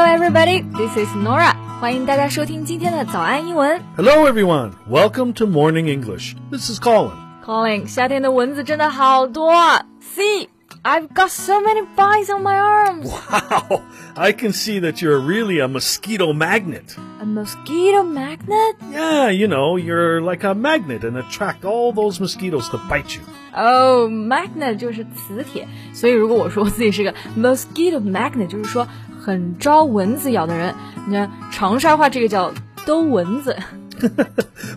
Hello, everybody. This is Nora. 欢迎大家收听今天的早安英文。 Hello, everyone. Welcome to Morning English. This is Colin. Colin，夏天的蚊子真的好多啊。See, I've got so many bites on my arms. Wow, I can see that you're really a mosquito magnet. A mosquito magnet? Yeah, you know, you're like a magnet and attract all those mosquitoes to bite you. Oh, magnet 就是磁铁，所以如果我说我自己是个 mosquito magnet，就是说 很招蚊子咬的人。你看长沙话这个叫兜蚊子。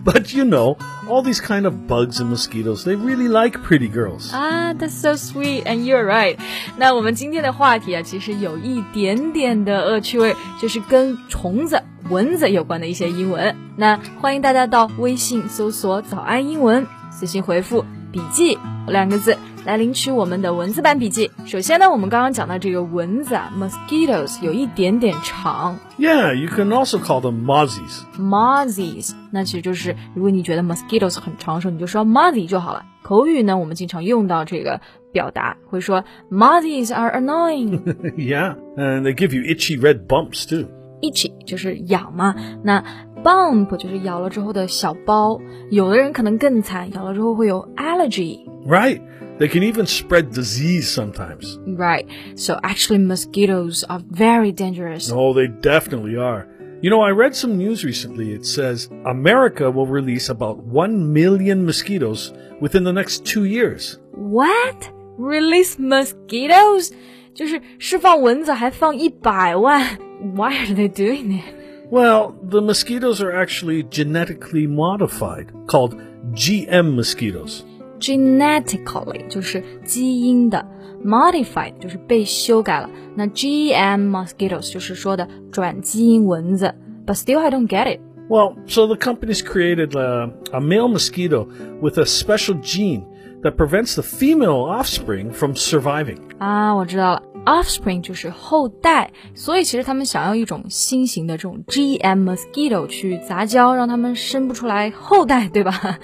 but you know, all these kind of bugs and mosquitoes, they really like pretty girls. 啊、t h a t s so sweet, and you're right. 那我们今天的话题啊，其实有一点点的恶趣味，就是跟虫子、蚊子有关的一些英文。那欢迎大家到微信搜索“早安英文”，私信回复“笔记”两个字来领取我们的文字版笔记。首先呢，我们刚刚讲到这个蚊子啊，mosquitoes 有一点点长 Yeah, you can also call them mozzies.，mozzies，那其实就是如果你觉得 mosquitoes 很长的时候，你就说 mozzie 就好了。口语呢，我们经常用到这个表达，会说 mozzies are annoying。yeah, and they give you itchy red bumps too. itchy 就是痒嘛，那 bump 就是咬了之后的小包。有的人可能更惨，咬了之后会有 allergy。 Right. They can even spread disease sometimes. Right. So actually, mosquitoes are very dangerous. Oh, they definitely are. You know, I read some news recently. It says America will release about 1 million mosquitoes within the next two years. What? Release mosquitoes? 就是释放蚊子，还放一百万。Why are they doing it? Well, the mosquitoes are actually genetically modified, called GM mosquitoes. Genetically 就是基因的，modified 就是被修改了。那 GM mosquitoes 就是说的转基因蚊子。But still, I don't get it. Well, so the company's created uh, a male mosquito with a special gene that prevents the female offspring from surviving. 啊，我知道了 ，offspring 就是后代，所以其实他们想要一种新型的这种 GM mosquito 去杂交，让他们生不出来后代，对吧？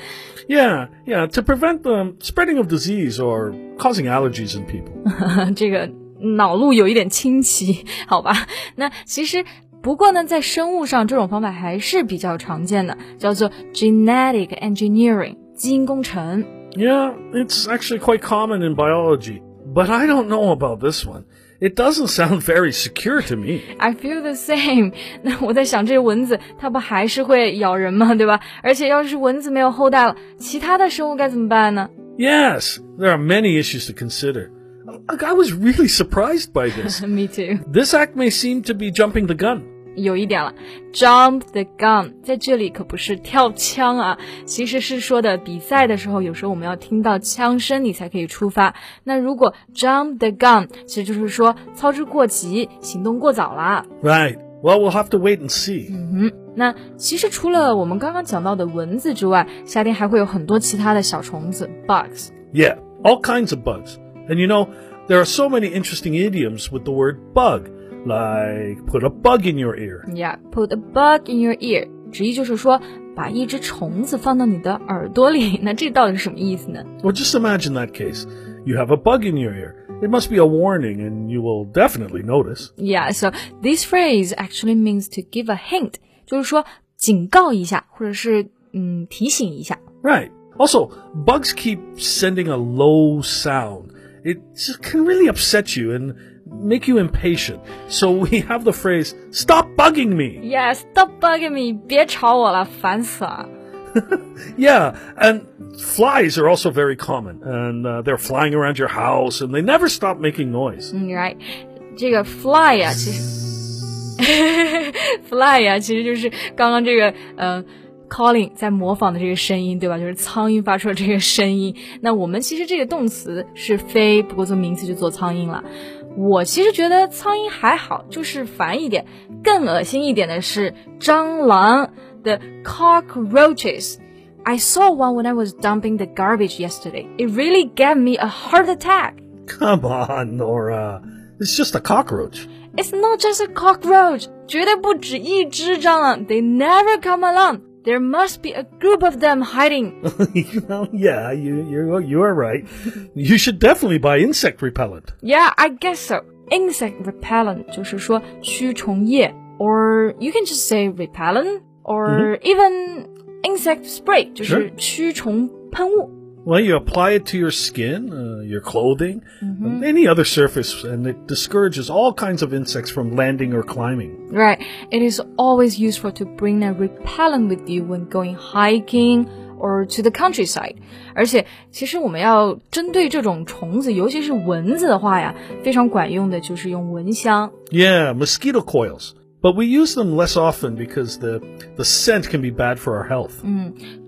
Yeah, yeah, to prevent the spreading of disease or causing allergies in people. 这个脑路有一点清奇，好吧？那其实。不过呢，在生物上，这种方法还是比较常见的，叫做 genetic engineering 基因工程。 Yeah, it's actually quite common in biology, but I don't know about this one. It doesn't sound very secure to me. I feel the same 。那我在想，这些蚊子它不还是会咬人吗？对吧？而且要是蚊子没有后代了，其他的生物该怎么办呢 Yes, there are many issues to consider. Look, I was really surprised by this. ？Me too。 this act may seem to be jumping the gun. 有一点了，jump the gun，在这里可不是跳枪啊，其实是说的比赛的时候，有时候我们要听到枪声，你才可以出发。那如果 jump the gun，其实就是说操之过急，行动过早啦。 Right. Well, we'll have to wait and see. 那其实除了我们刚刚讲到的蚊子之外，夏天还会有很多其他的小虫子 bugs。 Yeah, all kinds of bugs. And you know, there are so many interesting idioms with the word bug, like put a bug in your ear. Yeah, put a bug in your ear，直译就是说把一只虫子放到你的耳朵里。那这到底是什么意思呢？ Well, just imagine that case. You have a bug in your ear. It must be a warning, and you will definitely notice. Yeah, so this phrase actually means to give a hint，就是说警告一下，或者是嗯提醒一下。 Right. Also, bugs keep sending a low sound. It just can really upset you and make you impatient. So we have the phrase, stop bugging me. Yeah, stop bugging me，别吵我了，烦死了。 Yeah, and flies are also very common. And uh, they're flying around your house and they never stop making noise. 嗯，right，这个 fly 呀、其实 fly 呀、其实就是刚刚这个呃。Calling 在模仿的这个声音，对吧？就是苍蝇发出的这个声音。那我们其实这个动词是飞，不过做名词就做苍蝇了。 我其实觉得苍蝇还好，就是烦一点。更恶心一点的是蟑螂，the cockroaches。I saw one when I was dumping the garbage yesterday. It really gave me a heart attack. Come on, Nora. It's just a cockroach. It's not just a cockroach. 绝对不止一只蟑螂. They never come alone. There must be a group of them hiding. you know, yeah, you, you, you are right. You should definitely buy insect repellent. Yeah, I guess so. insect repellent 就是说驱虫液，or you can just say repellent or even insect spray 就是驱虫喷雾。 Well, you apply it to your skin, uh, your clothing, and any other surface, and it discourages all kinds of insects from landing or climbing. Right. It is always useful to bring a repellent with you when going hiking or to the countryside. 而且，其实我们要针对这种虫子，尤其是蚊子的话呀，非常管用的就是用蚊香。 Yeah, mosquito coils. But we use them less often because the, the scent can be bad for our health.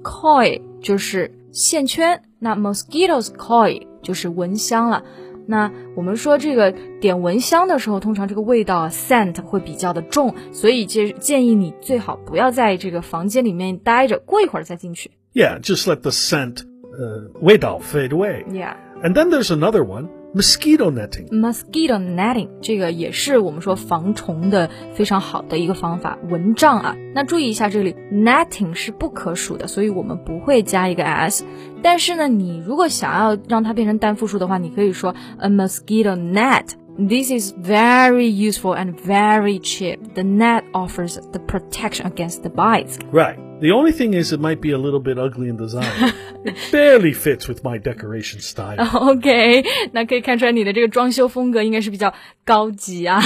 coil 就是 线圈，那 mosquitoes coil 就是蚊香了。那我们说这个点蚊香的时候，通常这个味道 scent 会比较的重，所以建建议你最好不要在这个房间里面待着，过一会儿再进去。Yeah, just let the scent uh, wait out, fade away. Yeah. And then there's another one, mosquito netting. mosquito netting 这个也是我们说防虫的非常好的一个方法，蚊帐啊。那注意一下，这里 netting 是不可数的，所以我们不会加一个 s。但是呢，你如果想要让它变成单复数的话，你可以说 a mosquito net。This is very useful and very cheap. The net offers the protection against the bites. Right. The only thing is, it might be a little bit ugly in design. it barely fits with my decoration style. OK，那可以看出来你的这个装修风格应该是比较高级啊。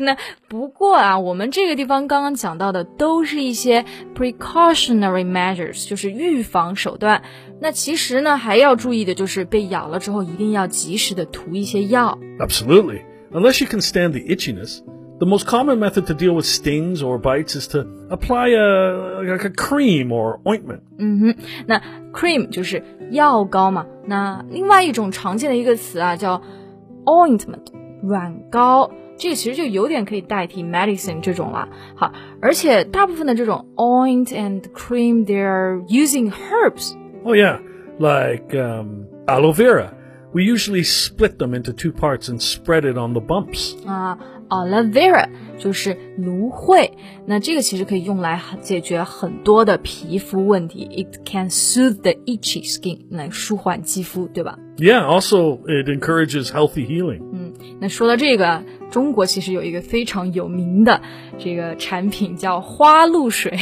那不过啊，我们这个地方刚刚讲到的都是一些 precautionary measures，就是预防手段。那其实呢，还要注意的就是被咬了之后一定要及时的涂一些药。 Absolutely. Unless you can stand the itchiness. The most common method to deal with stings or bites is to apply a like a cream or ointment. 那 cream 就是药膏嘛。那另外一种常见的一个词啊，叫 ointment 软膏，这个其实就有点可以代替 medicine 这种了。好，而且大部分的这种 oint and cream，they're using herbs。 Oh yeah, like um, aloe vera. We usually split them into two parts and spread it on the bumps. 啊 ，aloe vera 就是芦荟，那这个其实可以用来解决很多的皮肤问题。It can soothe the itchy skin，来舒缓肌肤，对吧？ Yeah, also it encourages healthy healing. 那说到这个，中国其实有一个非常有名的这个产品叫花露水，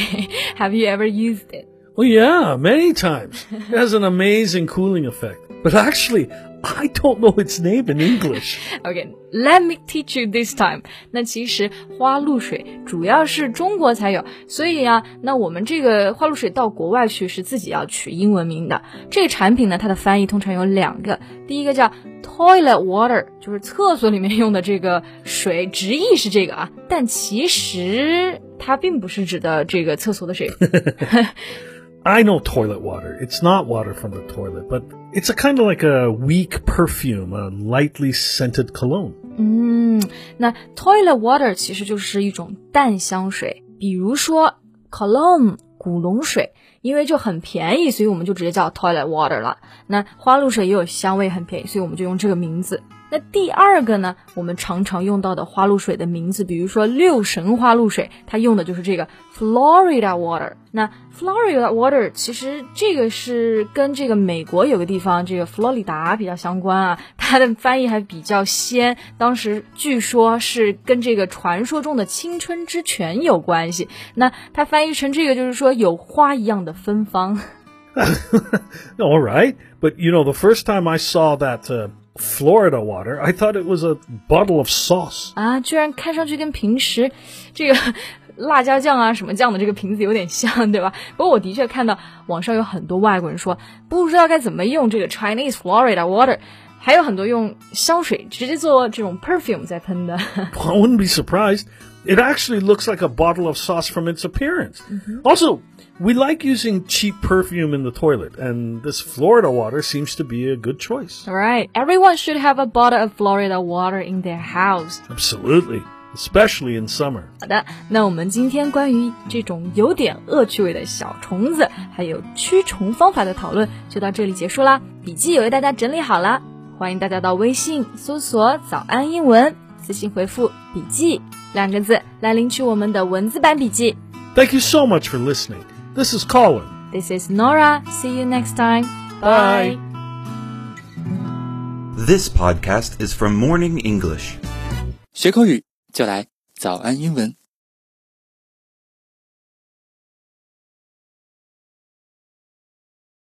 Have you ever used it? Oh yeah, many times. It has an amazing cooling effect. But actually, I don't know its name in English. Okay, let me teach you this time. 那其实花露水主要是中国才有，所以啊，那我们这个花露水到国外去是自己要取英文名的。这个产品呢，它的翻译通常有两个，第一个叫 toilet water，就是厕所里面用的这个水，直译是这个啊，但其实它并不是指的这个厕所的水。I know toilet water. It's not water from the toilet, but it's a kind of like a weak perfume, a lightly scented cologne. 嗯，那 toilet water 其实就是一种淡香水，比如说 cologne 古龙水，因为就很便宜，所以我们就直接叫 toilet water 了。那花露水也有香味，很便宜，所以我们就用这个名字。那第二个呢，我们常常用到的花露水的名字，比如说六神花露水，它用的就是这个 Florida water。那 Florida water 其实这个是跟这个美国有个地方这个佛罗里达比较相关啊，它的翻译还比较仙。当时据说是跟这个传说中的青春之泉有关系。那它翻译成这个就是说有花一样的芬芳。All right, but you know, the first time I saw that Florida water, I thought it was a bottle of sauce. 啊，居然看上去跟平时这个辣椒酱啊什么酱的这个瓶子有点像，对吧？不过我的确看到网上有很多外国人说不知道该怎么用这个 Chinese Florida water，还有很多用香水直接做这种 perfume 在喷的。 I wouldn't be surprised. It actually looks like a bottle of sauce from its appearance. Also, we like using cheap perfume in the toilet, and this Florida water seems to be a good choice. Alright, everyone should have a bottle of Florida water in their house. Absolutely, especially in summer. 好的，那我们今天关于这种有点恶趣味的小虫子，还有驱虫方法的讨论就到这里结束啦。笔记也为大家整理好了，欢迎大家到微信搜索“早安英文”，私信回复“笔记” 两个字来领取我们的文字版笔记。 Thank you so much for listening. This is Colin. This is Nora. See you next time. Bye. This podcast is from Morning English. 学口语就来早安英文。